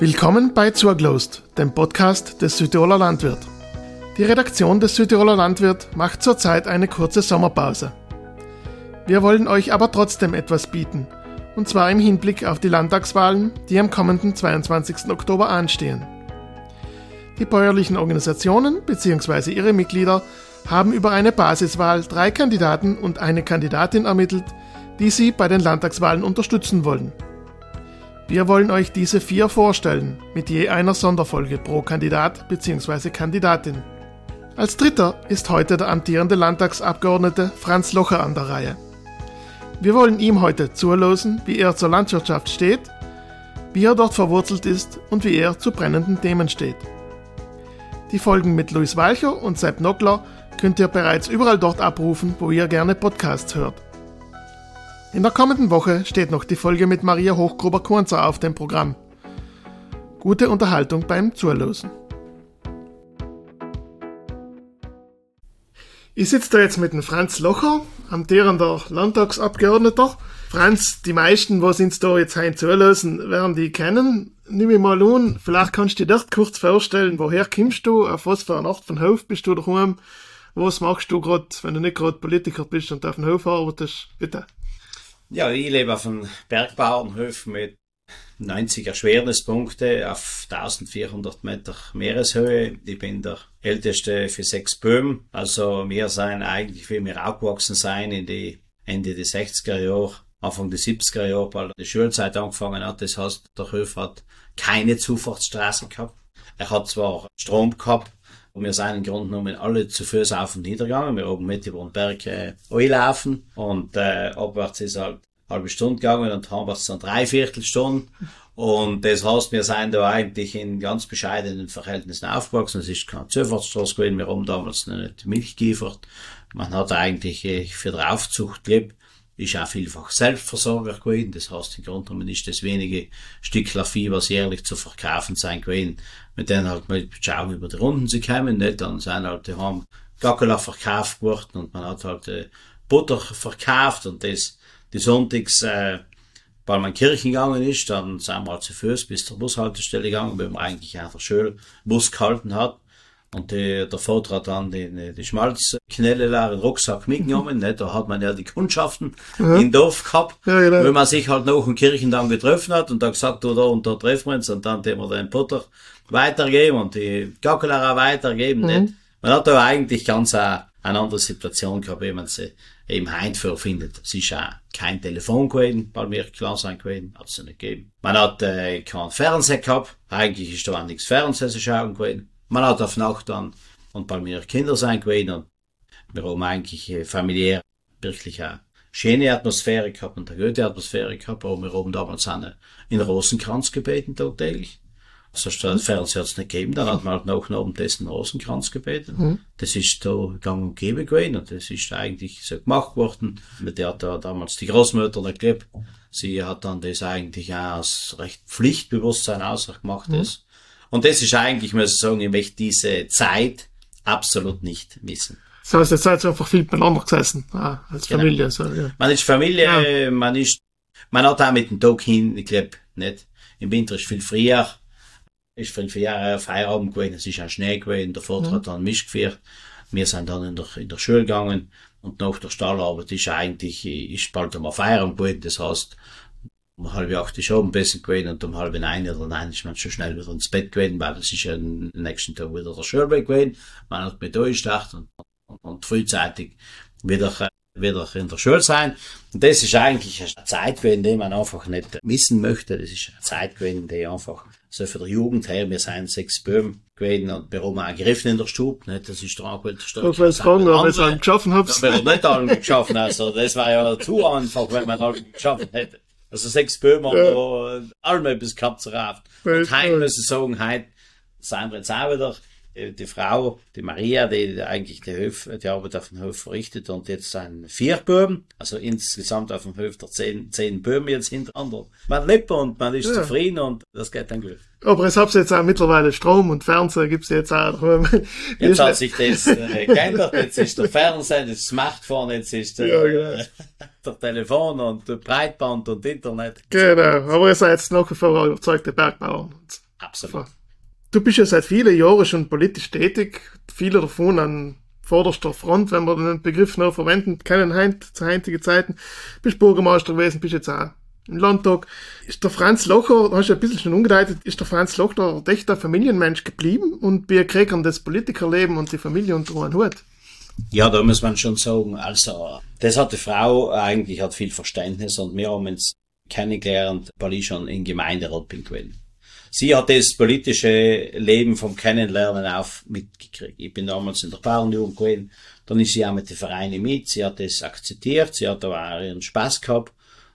Willkommen bei Zurglost, dem Podcast des Südtiroler Landwirt. Die Redaktion des Südtiroler Landwirt macht zurzeit eine kurze Sommerpause. Wir wollen euch aber trotzdem etwas bieten, und zwar im Hinblick auf die Landtagswahlen, die am kommenden 22. Oktober anstehen. Die bäuerlichen Organisationen bzw. ihre Mitglieder haben über eine Basiswahl drei Kandidaten und eine Kandidatin ermittelt, die sie bei den Landtagswahlen unterstützen wollen. Wir wollen euch diese vier vorstellen, mit je einer Sonderfolge pro Kandidat bzw. Kandidatin. Als dritter ist heute der amtierende Landtagsabgeordnete Franz Locher an der Reihe. Wir wollen ihm heute zuhören, wie er zur Landwirtschaft steht, wie er dort verwurzelt ist und wie er zu brennenden Themen steht. Die Folgen mit Luis Walcher und Sepp Nockler könnt ihr bereits überall dort abrufen, wo ihr gerne Podcasts hört. In der kommenden Woche steht noch die Folge mit Maria Hochgruber-Kornzer auf dem Programm. Gute Unterhaltung beim Zuhören. Ich sitze da jetzt mit dem Franz Locher, amtierender Landtagsabgeordneter. Franz, die meisten, was uns da jetzt heim zuhören, werden die kennen. Nimm ich mal an, vielleicht kannst du dir kurz vorstellen, woher kommst du, auf was für eine Art von Hof bist du daheim, was machst du gerade, wenn du nicht gerade Politiker bist und auf dem Hof arbeitest, bitte. Ja, ich lebe auf einem Bergbauernhof mit 90 Erschwernispunkte auf 1400 Meter Meereshöhe. Ich bin der älteste für sechs Böhmen. Also wir sind eigentlich, wie wir aufgewachsen sein in die Ende der 60er Jahre, Anfang der 70er Jahre, weil die Schulzeit angefangen hat. Das heißt, der Hof hat keine Zufahrtsstraßen gehabt. Er hat zwar Strom gehabt, und wir sind im Grunde genommen alle zu Fuß auf und nieder gegangen. Wir oben mit über den Berg äh, laufen und äh, abwärts ist halt halbe Stunde gegangen und haben es dann dreiviertel Stunde. Und das heißt, wir sind da eigentlich in ganz bescheidenen Verhältnissen aufgewachsen. Es ist keine Zufahrtsstraße gewesen. Wir haben damals noch nicht Milch geliefert. Man hat eigentlich äh, für die Aufzucht gelebt ist auch vielfach Selbstversorger gewesen. Das heißt, im Grunde genommen ist das wenige Stück Vieh, was jährlich zu verkaufen sein gewesen, mit denen halt mal schauen über die Runden zu kommen, nicht? Dann sind halt, die haben Gackela verkauft worden und man hat halt äh, Butter verkauft und das, die Sonntags, äh, weil man Kirchen gegangen ist, dann sind wir halt zu Fuß bis zur Bushaltestelle gegangen, weil man eigentlich einfach schön Bus gehalten hat. Und die, der Vater hat dann die, die Schmalzknelle in den Rucksack mitgenommen. Ne? Da hat man ja die Kundschaften ja. im Dorf gehabt, ja, genau. wenn man sich halt noch in Kirchen dann getroffen hat und da gesagt, da und da treffen wir uns und dann haben wir den Potter weitergeben und die Gackeler weitergeben. Mhm. Nicht? Man hat da eigentlich ganz eine, eine andere Situation gehabt, wie man sie eben heimführ findet. Es ist auch kein Telefon gewesen, weil mir klar sein gewesen, hat es nicht gegeben. Man hat äh, keinen Fernseher gehabt, eigentlich ist da auch nichts Fernsehen zu schauen gewesen. Man hat auf Nacht dann und bei mir Kinder sein gewesen und wir haben eigentlich äh, familiär wirklich eine schöne Atmosphäre gehabt und eine gute Atmosphäre gehabt, aber wir haben damals eine in Rosenkranz gebeten tagtäglich. Also statt Fernseher hat's nicht gegeben, dann hat man halt noch neben dessen Rosenkranz gebeten. Mhm. Das ist da gang und gäbe gewesen und das ist eigentlich so gemacht worden. Mit der hat da damals die Großmutter gelebt. Sie hat dann das eigentlich auch als recht Pflichtbewusstsein ausgemacht. Mhm. Das. Und das ist eigentlich, muss ich sagen, ich möchte diese Zeit absolut nicht missen. Das heißt, jetzt seid ihr einfach viel miteinander gesessen, ah, als genau. Familie. So, ja. Man ist Familie, ja. man ist, man hat auch mit dem Tag hin, ich glaube, nicht. Im Winter ist viel früher, ist viel früher Feierabend gewesen, es ist auch Schnee gewesen, der Vater mhm. hat dann Misch geführt. Wir sind dann in der, in der Schule gegangen und nach der Stallarbeit ist eigentlich, ist bald einmal Feierabend gewesen, das heißt, um halb acht ist oben besser gewesen und um halb neun oder nein ist man schon schnell wieder ins Bett gewesen, weil es ist ja am nächsten Tag wieder der Schulweg gewesen. Man hat mit durchgestartet und, und, und frühzeitig wieder, wieder in der Schule sein. Und das ist eigentlich eine Zeit gewesen, die man einfach nicht missen möchte. Das ist eine Zeit gewesen, die einfach so für die Jugend her, wir sind sechs Böhmen gewesen und wir haben auch gegriffen in der Stube, nicht? Das ist der der Stube. Ich weiß fragen, ob ihr es geschaffen habt. Wir haben nicht allen geschaffen, also das war ja zu einfach, wenn man allen geschaffen hätte. Also sechs Böhmen ja. da allem etwas gehabt zu raft. Und heute ich sagen, heute sind wir jetzt auch wieder äh, die Frau, die Maria, die eigentlich die, Hof, die Arbeit auf dem Hof verrichtet und jetzt sind vier Böhmen, also insgesamt auf dem Hof der zehn, zehn Böhmen jetzt hintereinander. Man lebt und man ist ja. zufrieden und das geht dann gut. Aber es habt jetzt auch mittlerweile Strom und Fernseher gibt's jetzt auch. jetzt hat sich das äh, geändert, jetzt ist der Fernseher, das Smartphone, jetzt ist der, ja, genau. der Telefon und der Breitband und Internet. Genau, aber ihr seid jetzt nach wie vor überzeugte Bergbauer. Absolut. Du bist ja seit vielen Jahren schon politisch tätig, viele davon an vorderster Front, wenn wir den Begriff noch verwenden können, heint, zu heutigen Zeiten. Bist Bürgermeister gewesen, bist jetzt auch im Landtag. Ist der Franz Locher, hast du ein bisschen schon umgedeutet, ist der Franz Locher echt ein Familienmensch geblieben und wir kriegen das Politikerleben und die Familie unter einen Hut? Ja, da muss man schon sagen, also, das hat die Frau eigentlich hat viel Verständnis und wir haben uns kennengelernt, weil ich schon in Gemeinderat bin gewesen. Sie hat das politische Leben vom Kennenlernen auf mitgekriegt. Ich bin damals in der Bauernjugend gewesen, dann ist sie auch mit den Vereinen mit, sie hat das akzeptiert, sie hat aber auch ihren Spaß gehabt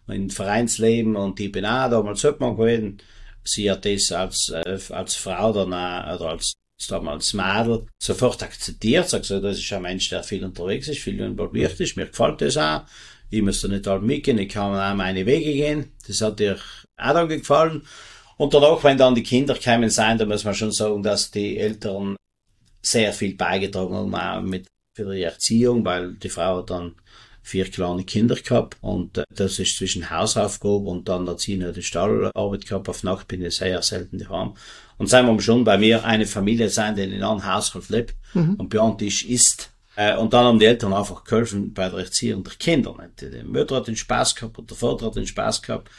im Vereinsleben und ich bin auch damals Obmann gewesen. Sie hat das als, äh, als Frau dann auch, oder als damals Mädel sofort akzeptiert, sagt so, das ist ein Mensch, der viel unterwegs ist, viel involviert ist, mir gefällt das auch. Ich muss da nicht halt mitgehen, ich kann auch meine Wege gehen. Das hat ihr auch dann gefallen. Und danach, wenn dann die Kinder kämen sein, da muss man schon sagen, dass die Eltern sehr viel beigetragen haben, auch mit für die Erziehung, weil die Frau hat dann vier kleine Kinder gehabt und äh, das ist zwischen Hausaufgabe und dann Erziehen die Stallarbeit gehabt. Auf Nacht bin ich sehr selten daheim. Und sagen wir schon bei mir eine Familie sein, die in einem Haushalt lebt mhm. und bei uns ist. Äh, und dann haben die Eltern einfach geholfen bei der Erziehung der Kinder. Die Mutter hat den Spaß gehabt und der Vater hat den Spaß gehabt.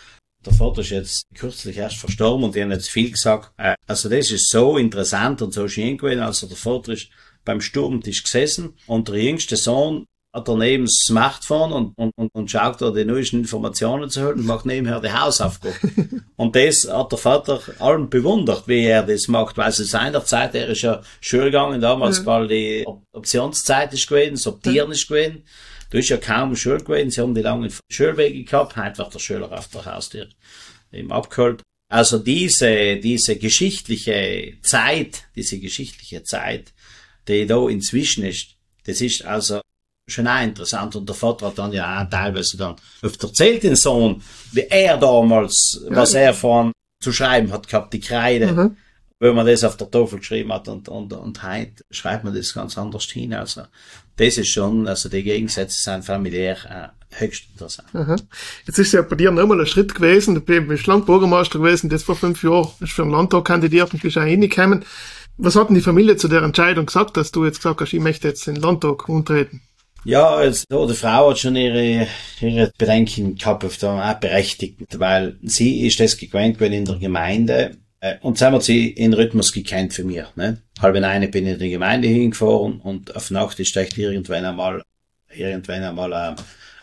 Der Vater ist jetzt kürzlich erst verstorben und die haben jetzt viel gesagt. Äh, also das ist so interessant und so schön gewesen. Also der Vater ist beim Sturmtisch gesessen und der jüngste Sohn hat daneben das Smartphone und, und, und, und schaut da die neuesten Informationen zu holen und macht nebenher die Hausaufgabe. und das hat der Vater allen bewundert, wie er das macht, weil es seinerzeit, er ist ja Schule gegangen, damals, ja. weil die Optionszeit ist gewesen, das Optieren ist gewesen. Du bist ja kaum Schule gewesen, sie haben die langen Schulwege gehabt, heute wird der Schüler auf der Haustür eben abgeholt. Also diese, diese geschichtliche Zeit, diese geschichtliche Zeit, die da inzwischen ist, das ist also schon auch interessant. Und der Vater hat dann ja auch teilweise dann oft erzählt, den Sohn, wie er damals, ja. was er von zu schreiben hat gehabt, die Kreide. Mhm. Wenn man das auf der Tafel geschrieben hat und, und, und heute schreibt man das ganz anders hin. Also, das ist schon, also die Gegensätze sind familiär äh, höchst interessant. Mhm. Jetzt ist ja bei dir nochmal ein Schritt gewesen. Du bist lang Bürgermeister gewesen, das vor fünf Jahren, bist für den Landtag kandidiert und bist auch hingekommen. Was hat denn die Familie zu der Entscheidung gesagt, dass du jetzt gesagt hast, ich möchte jetzt in den Landtag umtreten? Ja, also, die Frau hat schon ihre, ihre Bedenken gehabt, auf der, auch berechtigt, weil sie ist das gewöhnt gewesen in der Gemeinde, und sie haben sie in Rhythmus gekannt für mich, ne? Halb in eine bin ich in die Gemeinde hingefahren und auf Nacht ist echt irgendwann einmal, irgendwann einmal, äh,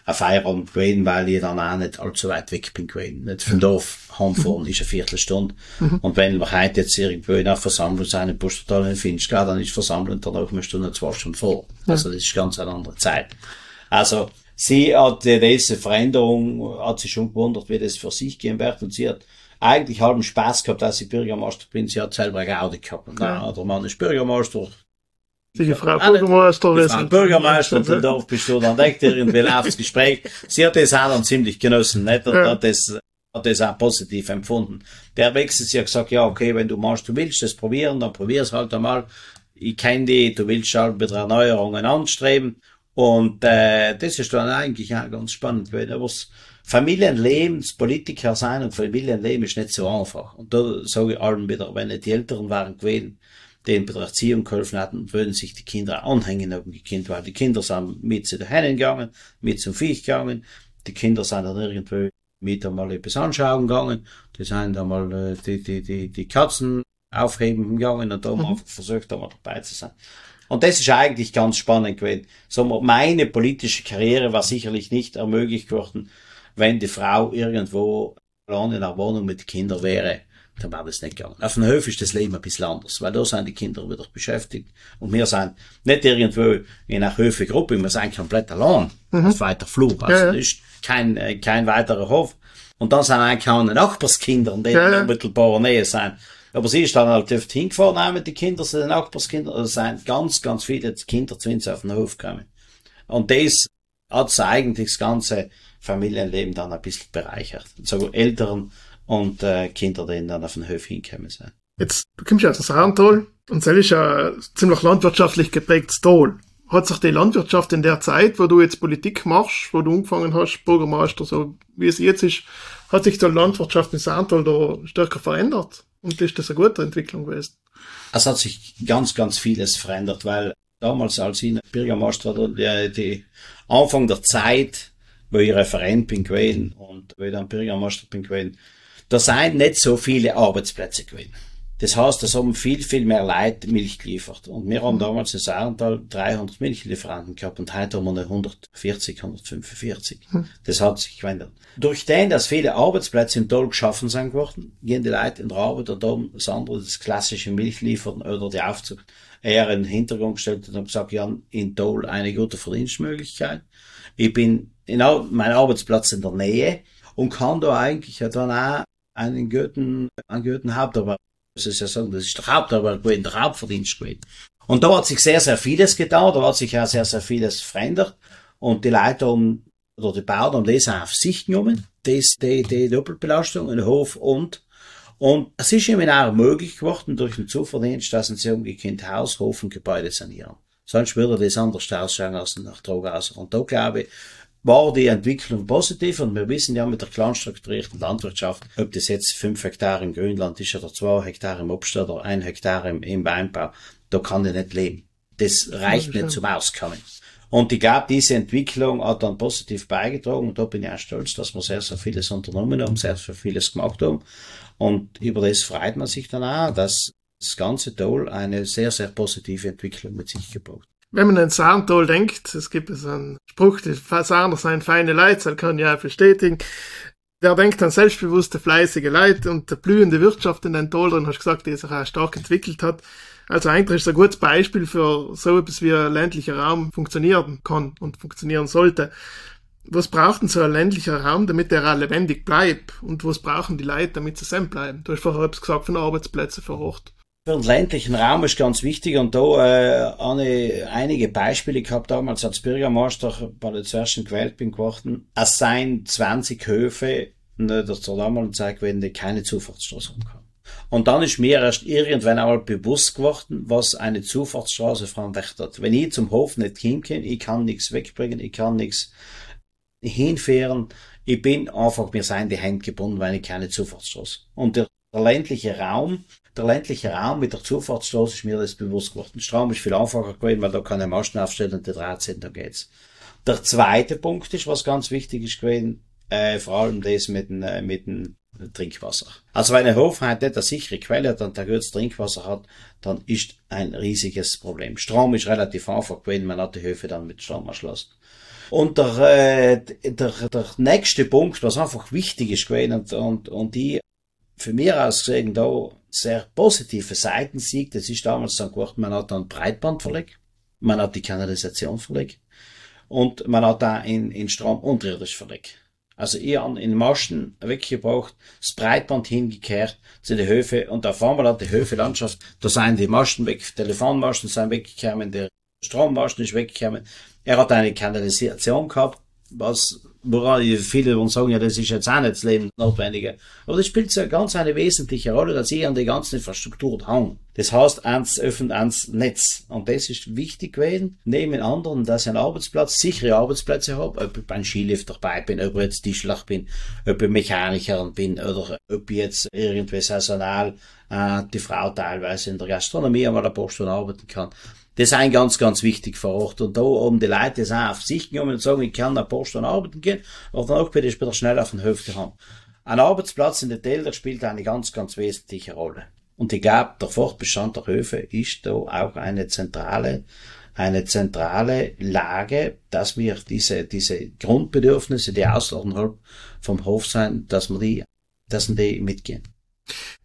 ein Feierabend gewesen, weil ich dann auch nicht allzu weit weg bin gewesen. Nicht vom Dorf heimfahren ist eine Viertelstunde. Mhm. Und wenn wir heute jetzt irgendwo in einer Versammlung sein, in Pustertal in Finchgau, dann ist Versammlung danach eine Stunde, zwei Stunden vor. Also das ist ganz eine andere Zeit. Also, sie hat diese Veränderung, hat sich schon gewundert, wie das für sich gehen wird. Und sie hat eigentlich halben Spaß gehabt, dass sie Bürgermeister bin. Sie hat selber Gaudi gehabt. Und ja. der Mann ist Bürgermeister, die Frau Bürgermeister die Frau Bürgermeister und Dorf bist du dann denkt irgendwie laufs Gespräch. Sie hat das auch dann ziemlich genossen, nicht? Und ja. hat das, hat das auch positiv empfunden. Der Wechsel, sie hat gesagt, ja, okay, wenn du machst, du willst das probieren, dann probier's halt einmal. Ich kenne die, du willst halt mit Erneuerungen anstreben. Und, äh, das ist dann eigentlich auch ganz spannend gewesen. Aber Familienlebenspolitiker sein und Familienleben ist nicht so einfach. Und da sage ich allen wieder, wenn nicht die Älteren waren gewesen, denen bei der Erziehung geholfen hatten, würden sich die Kinder anhängen auf die Kinder, weil die Kinder sind mit zu den Hennen gegangen, mit zum Viech gegangen, die Kinder sind dann irgendwo mit einmal etwas anschauen gegangen, die sind einmal äh, die, die, die, die Katzen aufheben gegangen und da haben mhm. versucht, einmal dabei zu sein. Und das ist eigentlich ganz spannend gewesen. So, meine politische Karriere war sicherlich nicht ermöglicht worden, wenn die Frau irgendwo allein in einer Wohnung mit Kindern wäre dann wäre das nicht gegangen. Auf dem Hof ist das Leben ein bisschen anders, weil da sind die Kinder wieder beschäftigt. Und wir sind nicht irgendwo in einer Höfegruppe, wir sind komplett allein. Mhm. Auf weiter Flur. Also ja, das ist kein, äh, kein weiterer Hof. Und dann sind eigentlich auch Nachbarskinder, die ja, in unmittelbarer Nähe sind. Aber sie ist dann halt oft hingefahren, auch mit den Kindern, sind Nachbarskinder. Also sind ganz, ganz viele Kinder zu uns auf den Hof gekommen. Und das hat eigentlich das ganze Familienleben dann ein bisschen bereichert. So Eltern und äh, Kinder, die dann auf den Hof hinkommen sind. Jetzt, du kommst ja aus Saartal und das ist ja ziemlich landwirtschaftlich geprägtes Tal. Hat sich die Landwirtschaft in der Zeit, wo du jetzt Politik machst, wo du angefangen hast, Bürgermeister, so wie es jetzt ist, Hat sich die Landwirtschaft in Saartal da stärker verändert? Und ist das eine gute Entwicklung gewesen? Es hat sich ganz, ganz vieles verändert, weil damals, als ich Bürgermeister war, die, die Anfang der Zeit, wo ich Referent bin gewesen und ich dann Bürgermeister bin gewesen, da sind nicht so viele Arbeitsplätze gewesen. Das heißt, es haben viel, viel mehr Leute Milch geliefert. Und wir haben damals in Saarendal 300 Milchlieferanten gehabt und heute haben wir 140, 145. Hm. Das hat sich geändert. Durch den, dass viele Arbeitsplätze im Toll geschaffen sind geworden, gehen die Leute in der Arbeit und haben das andere, das klassische Milchliefern oder die Aufzucht eher in den Hintergrund gestellt und haben gesagt, ja, in Toll eine gute Verdienstmöglichkeit. Ich bin genau mein Arbeitsplatz in der Nähe und kann da eigentlich dann auch einen guten, einen guten Hauptarbeit muss es ja sagen, das ist der Hauptarbeit gewesen, der Hauptverdienst gewesen. Und da hat sich sehr, sehr vieles getan, da hat sich auch sehr, sehr vieles verändert. Und die Leute haben, oder die Bauern haben das auch auf sich genommen, das, die, die Doppelbelastung, in Hof und, und es ist ihnen auch möglich geworden, durch den Zuverdienst, dass sie umgekehrt Haus, Hof und Gebäude sanieren. Sonst würde das anders ausschauen als nach Drogenhauser. Und da glaube ich, war die Entwicklung positiv und wir wissen ja mit der kleinstrukturierten Landwirtschaft, ob das jetzt fünf Hektar im Grünland ist oder zwei Hektar im Obst oder ein Hektar im, im Weinbau, da kann ich nicht leben. Das reicht nicht zum Auskommen. Und ich glaube, diese Entwicklung hat dann positiv beigetragen und da bin ich auch stolz, dass wir sehr, sehr vieles unternommen haben, sehr, sehr vieles gemacht haben. Und über das freut man sich dann auch, dass das ganze Toll eine sehr, sehr positive Entwicklung mit sich gebracht wenn man an Saartal denkt, es gibt so einen Spruch, die Saaner seien feine Leute, das kann ja bestätigen. Wer denkt an selbstbewusste, fleißige Leute und der blühende Wirtschaft in den Tal drin, hast du gesagt, die sich auch stark entwickelt hat. Also eigentlich ist es ein gutes Beispiel für so etwas wie ein ländlicher Raum funktionieren kann und funktionieren sollte. Was braucht denn so ein ländlicher Raum, damit er auch lebendig bleibt? Und was brauchen die Leute, damit sie sein bleiben? Du hast vorher gesagt von Arbeitsplätzen vor Ort. Für den ländlichen Raum ist ganz wichtig und da äh, eine, einige Beispiele gehabt damals als Bürgermeister, weil ich zuerst gewählt bin geworden. Es seien 20 Höfe in der damaligen Zeit gewesen, keine Zufahrtsstraße haben. Und dann ist mir erst irgendwann einmal bewusst geworden, was eine Zufahrtsstraße verändert Wenn ich zum Hof nicht hinkomme, ich kann nichts wegbringen, ich kann nichts hinfahren, ich bin einfach, mir seien die Hände gebunden, weil ich keine Zufahrtsstraße. Und der, der ländliche Raum der ländliche Raum mit der Zufahrtsstraße ist mir das bewusst geworden. Der Strom ist viel einfacher gewesen, weil da kann ich Masten aufstellen und der Draht sind, da geht's. Der zweite Punkt ist, was ganz wichtig ist gewesen, äh, vor allem das mit dem, äh, mit dem Trinkwasser. Also wenn ein Hof halt nicht eine sichere Quelle hat und ein gutes Trinkwasser hat, dann ist ein riesiges Problem. Strom ist relativ einfach gewesen, man hat die Höfe dann mit Strom erschlossen. Und der, äh, der, der nächste Punkt, was einfach wichtig ist gewesen und, und, und die für mich aus gesehen da sehr positive Seiten sieht, das ist damals dann geworden, man hat dann Breitband verlegt, man hat die Kanalisation verlegt. Und man hat da in, in Strom unterirdisch verlegt. Also ich habe in Maschen weggebracht, das Breitband hingekehrt zu den Höfe. Und auf einmal hat die Höfe-Landschaft, da sind die Maschen weg, Telefonmaschen sind weggekommen, der Strommaschen ist weggekommen. Er hat eine Kanalisation gehabt, was woran viele wollen sagen, ja, das ist jetzt auch nicht das Leben notwendige. Aber das spielt so eine ganz eine wesentliche Rolle, dass ich an die ganze Infrastruktur hang. Das heißt, ans öffnet ans Netz. Und das ist wichtig gewesen. Neben anderen, dass ich einen Arbeitsplatz, sichere Arbeitsplätze habe, ob ich beim Skilift dabei bin, ob ich jetzt Tischler bin, ob ich Mechaniker bin, oder ob ich jetzt irgendwie saisonal, äh, die Frau teilweise in der Gastronomie einmal ein paar Stunden arbeiten kann. Das ist ein ganz, ganz wichtig vor Ort. Und da haben die Leute das auch auf sich genommen und sagen, ich kann paar Stunden arbeiten gehen, aber dann auch bitte später schnell auf den Höfte haben. Ein Arbeitsplatz in der Täler spielt eine ganz, ganz wesentliche Rolle. Und ich glaube, der Fortbestand der Höfe ist da auch eine zentrale, eine zentrale Lage, dass wir diese, diese Grundbedürfnisse, die außerhalb vom Hof sein, dass wir die, dass wir die mitgehen.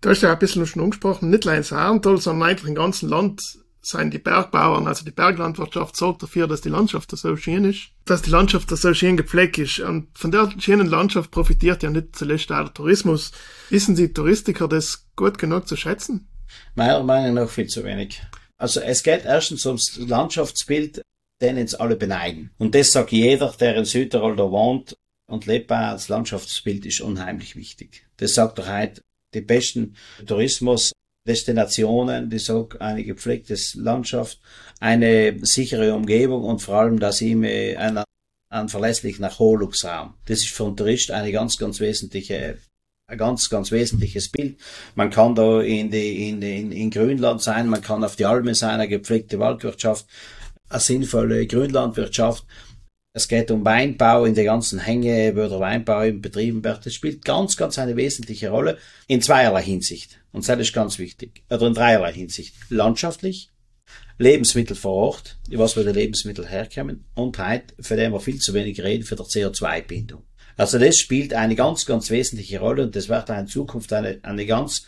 Du hast ja ein bisschen schon angesprochen, nicht nur in Saarendal, sondern eigentlich im ganzen Land sind die Bergbauern, also die Berglandwirtschaft, sorgt dafür, dass die Landschaft so schön ist, dass die Landschaft so schön gepflegt ist. Und von der schönen Landschaft profitiert ja nicht zuletzt auch der Tourismus. Wissen Sie Touristiker das gut genug zu schätzen? Meiner Meinung nach viel zu wenig. Also es geht erstens ums Landschaftsbild, den jetzt alle beneiden. Und das sagt jeder, der in Südtirol da wohnt und lebt, das Landschaftsbild ist unheimlich wichtig. Das sagt doch heute die besten Tourismus Destinationen, die sagen, eine gepflegte Landschaft, eine sichere Umgebung und vor allem, dass ich mir einer einen verlässlichen Erholungsraum. Das ist für einen Tourist eine ganz, ganz wesentliche ein ganz, ganz wesentliches Bild. Man kann da in, die, in, in, in Grünland sein, man kann auf die Alme sein, eine gepflegte Waldwirtschaft, eine sinnvolle Grünlandwirtschaft. Es geht um Weinbau in der ganzen Hänge, wo der Weinbau eben betrieben wird. Das spielt ganz, ganz eine wesentliche Rolle in zweierlei Hinsicht. Und das ist ganz wichtig. Oder in dreierlei Hinsicht. Landschaftlich, Lebensmittel vor Ort, was wo die Lebensmittel herkommen, und halt, für den wir viel zu wenig reden, für die CO2-Bindung. Also das spielt eine ganz, ganz wesentliche Rolle und das wird in Zukunft eine, eine ganz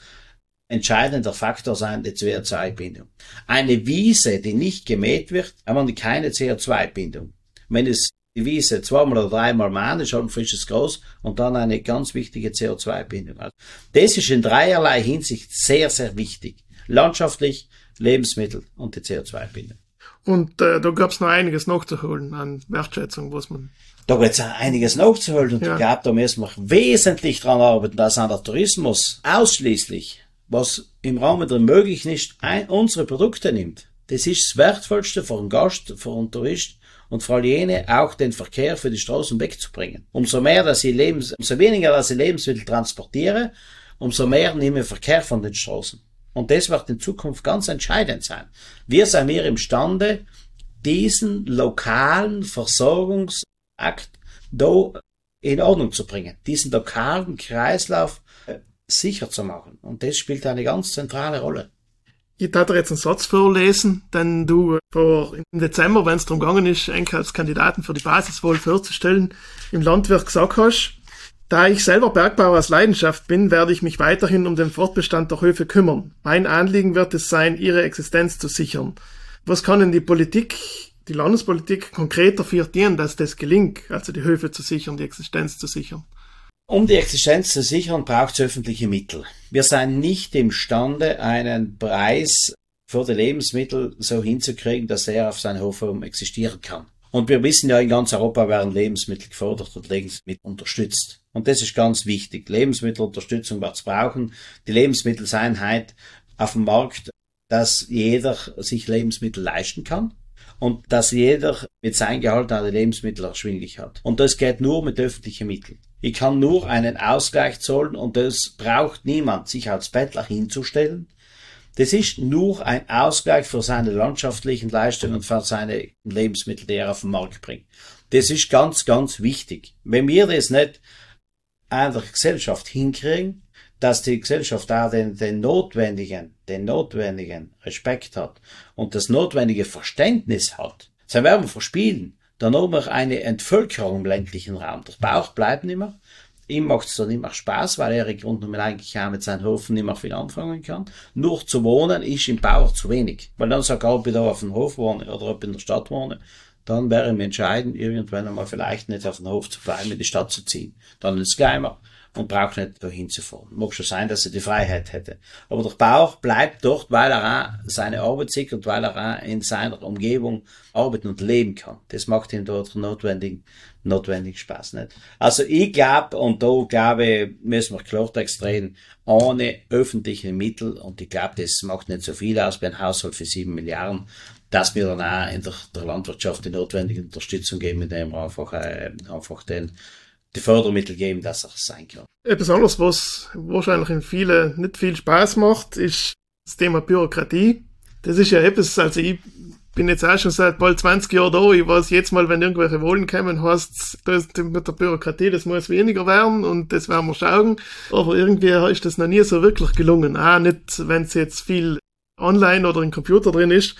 entscheidender Faktor sein, die CO2-Bindung. Eine Wiese, die nicht gemäht wird, haben wir keine CO2-Bindung. Wenn es die Wiese zweimal oder dreimal mahnen, ist halt frisches Groß und dann eine ganz wichtige CO2-Bindung. Also das ist in dreierlei Hinsicht sehr, sehr wichtig. Landschaftlich, Lebensmittel und die CO2-Bindung. Und äh, da gab es noch einiges nachzuholen an Wertschätzung, was man da gibt es einiges nachzuholen und ja. ich glaube, da müssen wir wesentlich dran arbeiten, dass an der Tourismus ausschließlich, was im Rahmen der möglich ist, ein, unsere Produkte nimmt. Das ist das Wertvollste für einen Gast, für einen Tourist und vor allem jene auch den Verkehr für die Straßen wegzubringen. Umso mehr, dass ich Lebens, umso weniger, dass ich Lebensmittel transportiere, umso mehr nehme ich Verkehr von den Straßen. Und das wird in Zukunft ganz entscheidend sein. Wir sind hier imstande, diesen lokalen Versorgungs Akt da in Ordnung zu bringen, diesen lokalen Kreislauf sicher zu machen. Und das spielt eine ganz zentrale Rolle. Ich darf dir jetzt einen Satz vorlesen, den du vor im Dezember, wenn es darum gegangen ist, eigentlich als Kandidaten für die Basiswahl vorzustellen, im Landwirt gesagt hast. Da ich selber Bergbauer aus Leidenschaft bin, werde ich mich weiterhin um den Fortbestand der Höfe kümmern. Mein Anliegen wird es sein, ihre Existenz zu sichern. Was kann denn die Politik die Landespolitik konkret dafür dienen, dass das gelingt, also die Höfe zu sichern, die Existenz zu sichern? Um die Existenz zu sichern, braucht es öffentliche Mittel. Wir sind nicht imstande, einen Preis für die Lebensmittel so hinzukriegen, dass er auf seinem Hof existieren kann. Und wir wissen ja, in ganz Europa werden Lebensmittel gefördert und Lebensmittel unterstützt. Und das ist ganz wichtig. Lebensmittelunterstützung wird es brauchen. Die Lebensmitteleinheit auf dem Markt, dass jeder sich Lebensmittel leisten kann und dass jeder mit seinem Gehalt die Lebensmittel erschwinglich hat. Und das geht nur mit öffentlichen Mitteln. Ich kann nur einen Ausgleich zahlen und das braucht niemand, sich als Bettler hinzustellen. Das ist nur ein Ausgleich für seine landschaftlichen Leistungen und für seine Lebensmittel, die er auf den Markt bringt. Das ist ganz, ganz wichtig. Wenn wir das nicht der Gesellschaft hinkriegen, dass die Gesellschaft da den, den notwendigen, den notwendigen Respekt hat und das notwendige Verständnis hat, werden wir verspielen. Dann haben wir eine Entvölkerung im ländlichen Raum. Der Bauch bleibt nicht mehr. Ihm macht es dann nicht mehr Spaß, weil er im Grunde eigentlich auch mit seinen Hofen nicht mehr viel anfangen kann. Nur zu wohnen ist im Bauch zu wenig. Weil dann sagt er, ob ich da auf dem Hof wohne oder ob ich in der Stadt wohne, dann wäre mir entscheidend, irgendwann einmal vielleicht nicht auf den Hof zu bleiben, in die Stadt zu ziehen. Dann ist es geimer und braucht nicht dahin zu fahren. Mag schon sein, dass er die Freiheit hätte. Aber der Bauch bleibt dort, weil er auch seine Arbeit sieht und weil er auch in seiner Umgebung arbeiten und leben kann. Das macht ihm dort notwendig, notwendig Spaß, nicht? Also ich glaube, und da glaube müssen wir Klartext reden, ohne öffentliche Mittel, und ich glaube, das macht nicht so viel aus bei einem Haushalt für sieben Milliarden, dass wir dann auch in der, der Landwirtschaft die notwendige Unterstützung geben, indem wir einfach, äh, einfach den die Fördermittel geben, dass er sein kann. Etwas anderes, was wahrscheinlich in vielen nicht viel Spaß macht, ist das Thema Bürokratie. Das ist ja etwas, also ich bin jetzt auch schon seit bald 20 Jahren da. Ich weiß jetzt mal, wenn irgendwelche Wohlen kommen, heißt das mit der Bürokratie, das muss weniger werden und das werden wir schauen. Aber irgendwie ist das noch nie so wirklich gelungen. Auch nicht, wenn es jetzt viel online oder im Computer drin ist.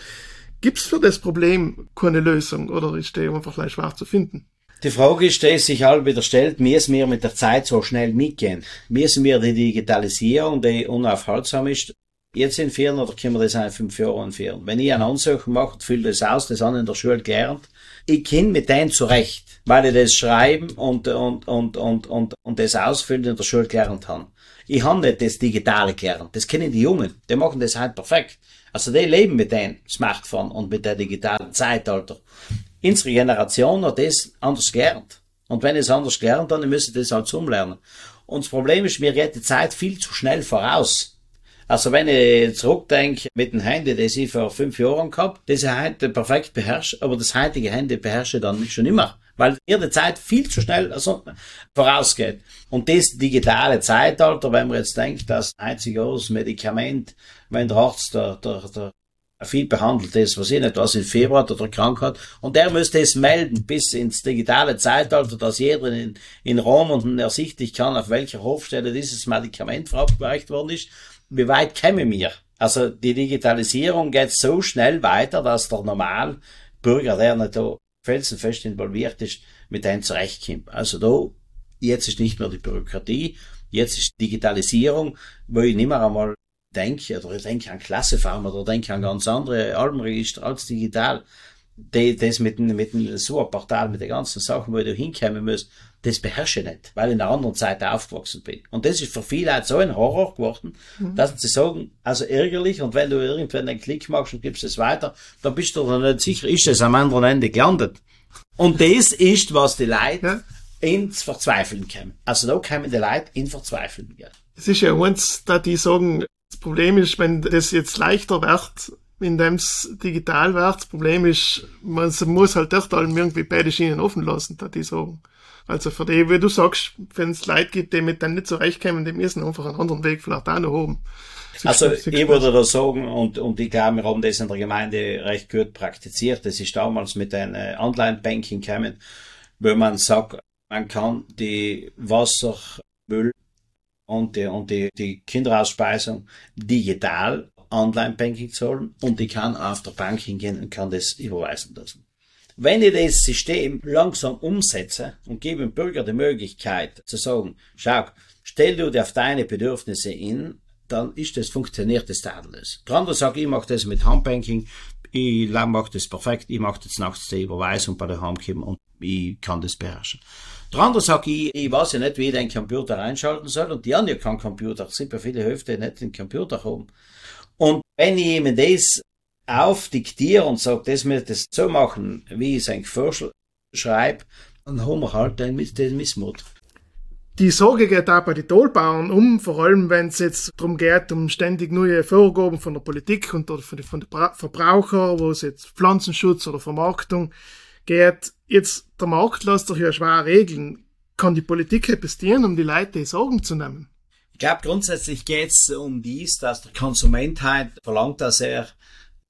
Gibt es für das Problem keine Lösung oder ist der einfach leicht schwer zu finden? Die Frage ist, die sich halt wieder stellt, müssen wir mit der Zeit so schnell mitgehen? Müssen wir die Digitalisierung, die unaufhaltsam ist, jetzt entfernen oder können wir das in fünf Jahren entfernen? Wenn ich eine Ansuchung mache fülle das aus, das haben in der Schule gelernt, ich kenne mit denen zurecht, weil ich das Schreiben und, und, und, und, und, und das Ausfüllen in der Schule gelernt habe. Ich habe nicht das Digitale gelernt. Das kennen die Jungen. Die machen das halt perfekt. Also die leben mit dem Smartphone und mit der digitalen Zeitalter unsere Generation hat das anders gelernt. Und wenn es anders gelernt dann müssen das halt umlernen. Und das Problem ist, mir geht die Zeit viel zu schnell voraus. Also wenn ich zurückdenke mit dem Handy, das ich vor fünf Jahren gehabt, das ich heute perfekt beherrsche, aber das heutige Handy beherrsche ich dann schon immer weil ihr die Zeit viel zu schnell also, vorausgeht. Und das digitale Zeitalter, wenn man jetzt denkt, das einzige Medikament, wenn der Arzt der, der, der viel behandelt ist, was ich nicht, was in Februar oder krank hat. Und der müsste es melden bis ins digitale Zeitalter, dass jeder in, in Rom und ersichtlich kann, auf welcher Hofstelle dieses Medikament verabreicht worden ist. Wie weit kämen wir? Also die Digitalisierung geht so schnell weiter, dass der Normalbürger, der nicht da felsenfest involviert ist, mit denen zurechtkommt. Also da, jetzt ist nicht mehr die Bürokratie, jetzt ist Digitalisierung, wo ich nicht mehr einmal denke, oder ich denke an Klassefarm oder denke an ganz andere Albenregister als digital. Die, das mit, dem mit dem SUA-Portal, mit den ganzen Sachen, wo du hinkommen musst, das beherrsche ich nicht, weil ich in einer anderen Zeit aufgewachsen bin. Und das ist für viele halt so ein Horror geworden, mhm. dass sie sagen, also ärgerlich, und wenn du irgendwann einen Klick machst und gibst es weiter, dann bist du dann nicht sicher, ist es am anderen Ende gelandet. Und das ist, was die Leute ja. ins Verzweifeln kommen. Also da kommen die Leute in Verzweifeln. Ja. Es ist ja uns, da die sagen, Problem ist, wenn das jetzt leichter wird, indem es digital wird, das Problem ist, man muss halt dort allem irgendwie beide Schienen offen lassen, da die sagen. Also für die, wie du sagst, wenn es Leute gibt, die mit dann nicht zurechtkommen, die müssen einfach einen anderen Weg vielleicht auch noch haben. Also ich würde da sagen, und, und ich glaube, wir haben das in der Gemeinde recht gut praktiziert, das ist damals mit einem äh, Online-Banking gekommen, wo man sagt, man kann die Wassermüll und die, und die, die Kinderausspeisung digital Online-Banking zahlen und ich kann auf der Bank hingehen und kann das überweisen lassen. Wenn ich das System langsam umsetze und gebe dem Bürger die Möglichkeit zu sagen, schau, stell du dir auf deine Bedürfnisse in, dann ist das, funktioniert das tadellos. Der andere sagt, ich mache das mit Handbanking, ich mache das perfekt, ich mache das nachts die Überweisung bei der Heimkommen und ich kann das beherrschen. Der andere sagt, ich, ich weiß ja nicht, wie ich den Computer einschalten soll und die haben ja keinen Computer. Es sind ja viele Hälfte nicht den Computer haben. Und wenn ich ihm das aufdiktiere und sage, das müsste das so machen, wie ich es eigentlich vorschreibe, dann haben wir halt den, den Missmut. Die Sorge geht auch bei den Tollbauern um, vor allem wenn es jetzt darum geht, um ständig neue Vorgaben von der Politik und von den Verbrauchern, wo es jetzt Pflanzenschutz oder Vermarktung geht. Jetzt, der Markt lässt sich ja schwer regeln. Kann die Politik etwas tun, um die Leute Sorgen zu nehmen? Ich glaube, grundsätzlich geht es um dies, dass der Konsument halt verlangt, dass er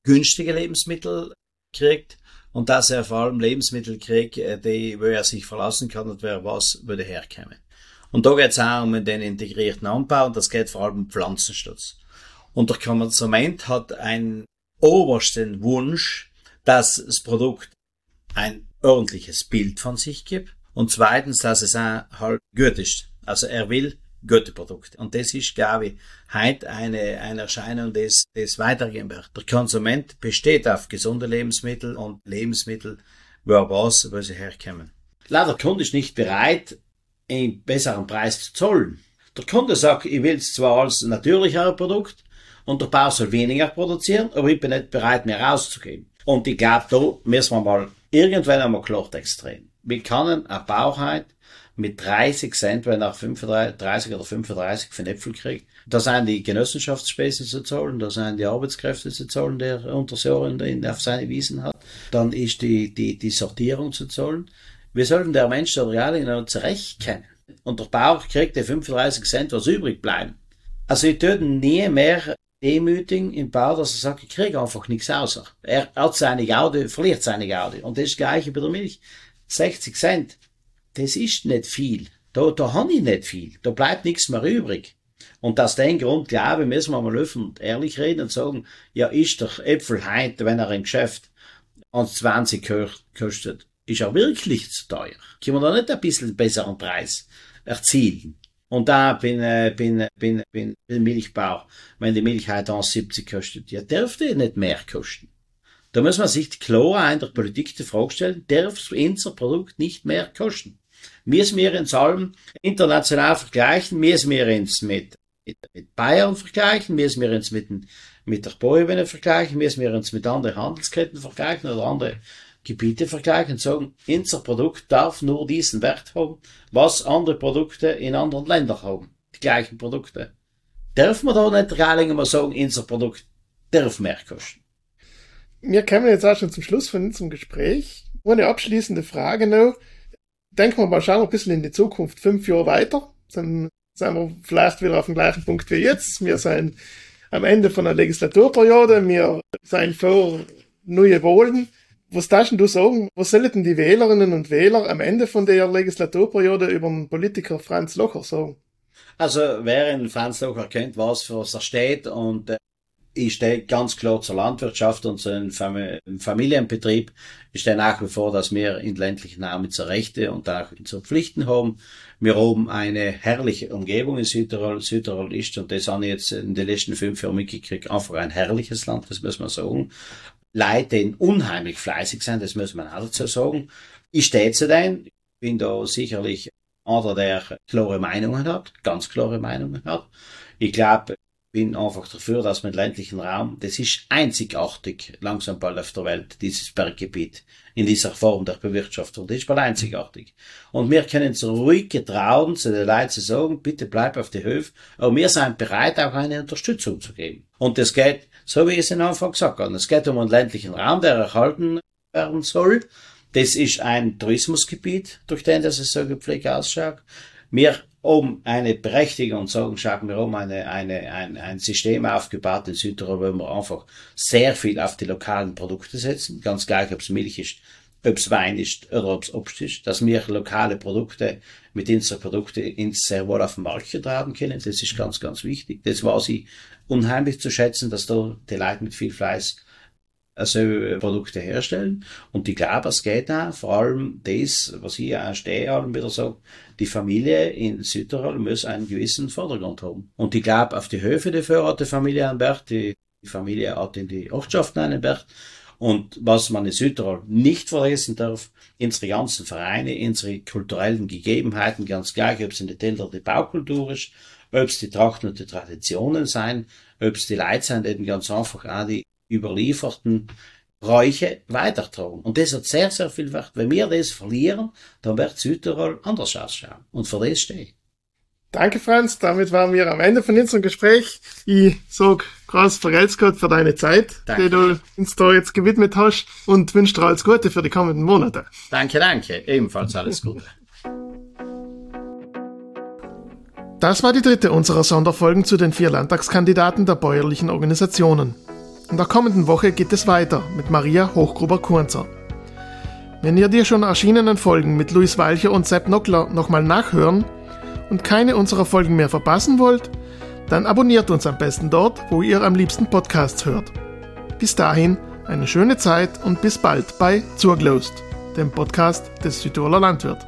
günstige Lebensmittel kriegt und dass er vor allem Lebensmittel kriegt, äh, die, wo er sich verlassen kann und wer was würde herkommen. Und da geht es auch um den integrierten Anbau und das geht vor allem um Pflanzenschutz. Und der Konsument hat einen obersten Wunsch, dass das Produkt ein ordentliches Bild von sich gibt und zweitens, dass es auch halt gut ist. Also er will gute Produkte. Und das ist, glaube ich, heute eine, eine Erscheinung, des, des weitergehen wird. Der Konsument besteht auf gesunde Lebensmittel und Lebensmittel, wo er weiß, wo sie herkommen. Leider, der Kunde ist nicht bereit, einen besseren Preis zu zahlen. Der Kunde sagt, ich will es zwar als natürlicher Produkt und der Bauer soll weniger produzieren, aber ich bin nicht bereit, mehr rauszugeben. Und ich glaube, da müssen wir mal irgendwann einmal Klartext drehen. Wir können eine Bauheit mit 30 Cent, wenn er 35 oder 35 für Äpfel kriegt. Da sind die Genossenschaftsspesen zu zahlen, da sind die Arbeitskräfte zu zahlen, der unter Jahren auf seine Wiesen hat. Dann ist die, die, die Sortierung zu zahlen. Wir sollten der Mensch der Realien zurecht kennen. Und der Bauch kriegt die 35 Cent, was übrig bleiben. Also ich töte nie mehr demütigen im Bau, dass er sagt, ich kriege einfach nichts außer. Er hat seine Gaudi, verliert seine Gaudi. Und das ist das Gleiche bei der Milch. 60 Cent das ist nicht viel. Da, da habe ich nicht viel. Da bleibt nichts mehr übrig. Und aus dem Grund, glaube ich, müssen wir mal offen und ehrlich reden und sagen, ja, ist der Äpfel heute, wenn er im Geschäft uns 20 kostet, ist er wirklich zu teuer. Können wir da nicht ein bisschen besseren Preis erzielen? Und da bin, äh, bin, bin, bin, bin Milchbauer. Wenn die Milch heute 1,70 kostet, ja, dürfte nicht mehr kosten. Da muss man sich klar in der Politik die Frage stellen, darf unser Produkt nicht mehr kosten? Müssen wir uns allem international vergleichen? Müssen wir uns mit, mit, mit Bayern vergleichen? Müssen wir uns mit, mit der Boebene vergleichen? Müssen wir uns mit anderen Handelsketten vergleichen oder andere Gebiete vergleichen und sagen, unser Produkt darf nur diesen Wert haben, was andere Produkte in anderen Ländern haben. Die gleichen Produkte. Dürfen wir da nicht gar mal sagen, unser Produkt darf mehr kosten? Wir kommen jetzt auch schon zum Schluss von unserem Gespräch. Eine abschließende Frage noch. denken wir mal, schauen wir ein bisschen in die Zukunft, fünf Jahre weiter, dann sind wir vielleicht wieder auf dem gleichen Punkt wie jetzt. Wir sind am Ende von der Legislaturperiode, wir sind vor neue Wahlen. Was darfst du sagen? Was sollten die Wählerinnen und Wähler am Ende von der Legislaturperiode über den Politiker Franz Locher sagen? Also, wer in Franz Locher kennt, was für was er steht und äh, ich stehe ganz klar zur Landwirtschaft und zu einem Familienbetrieb. Ich stehe nach wie vor, dass wir in ländlichen Raum zur Rechte und auch zur Pflichten haben. Wir haben eine herrliche Umgebung in Südtirol. Südtirol ist, und das habe ich jetzt in den letzten fünf Jahren mitgekriegt, einfach ein herrliches Land, das muss man sagen. Leute, die unheimlich fleißig sind, das muss man auch dazu sagen. Ich stehe zu denen, bin da sicherlich einer, der klare Meinungen hat, ganz klare Meinungen hat. Ich glaube, bin einfach dafür, dass man ländlichen Raum, das ist einzigartig langsam bald auf der Welt, dieses Berggebiet, in dieser Form der Bewirtschaftung. Das ist bald einzigartig. Und wir können so ruhig getrauen, zu den Leuten zu sagen, bitte bleib auf die Höfe, aber wir sind bereit, auch eine Unterstützung zu geben. Und das geht, so wie ich es am Anfang gesagt habe, es geht um einen ländlichen Raum, der erhalten werden soll. Das ist ein Tourismusgebiet, durch den das es so gepflegt ausschaut. Wir um eine Berechtigung und sagen, schauen wir um eine, eine, ein, ein System aufgebaut in Südtirol, wo wir einfach sehr viel auf die lokalen Produkte setzen, ganz gleich, ob es Milch ist, ob es Wein ist oder ob es Obst ist, dass wir lokale Produkte mit unseren Produkten ins sehr wohl auf den Markt getragen können. Das ist ganz, ganz wichtig. Das war sie unheimlich zu schätzen, dass da die Leute mit viel Fleiß also Produkte herstellen. Und ich glaube, es geht auch vor allem das, was ich auch stehe, wieder sage, die Familie in Südtirol muss einen gewissen Vordergrund haben. Und ich glaube, auf die Höfe der Führer hat die Familie Anberg, die Familie hat in die Ortschaften Anberg. Und was man in Südtirol nicht vergessen darf, unsere ganzen Vereine, unsere kulturellen Gegebenheiten, ganz gleich, ob es in der Täler die Baukultur ist, ob es die Trachten und die Traditionen sein, ob es die Leute sind, die ganz einfach auch die überlieferten Bräuche weitertragen. Und das hat sehr, sehr viel Wert. Wenn wir das verlieren, dann wird Südtirol anders ausschauen. Und für das stehe ich. Danke, Franz. Damit waren wir am Ende von unserem Gespräch. Ich sag groß vergelt's Gott für deine Zeit, danke. die du uns da jetzt gewidmet hast und wünsche dir alles Gute für die kommenden Monate. Danke, danke. Ebenfalls alles Gute. Das war die dritte unserer Sonderfolgen zu den vier Landtagskandidaten der bäuerlichen Organisationen. In der kommenden Woche geht es weiter mit Maria Hochgruber-Kurnzer. Wenn ihr die schon erschienenen Folgen mit Luis Walcher und Sepp Nockler nochmal nachhören und keine unserer Folgen mehr verpassen wollt, dann abonniert uns am besten dort, wo ihr am liebsten Podcasts hört. Bis dahin eine schöne Zeit und bis bald bei Zurglost, dem Podcast des Südtiroler Landwirt.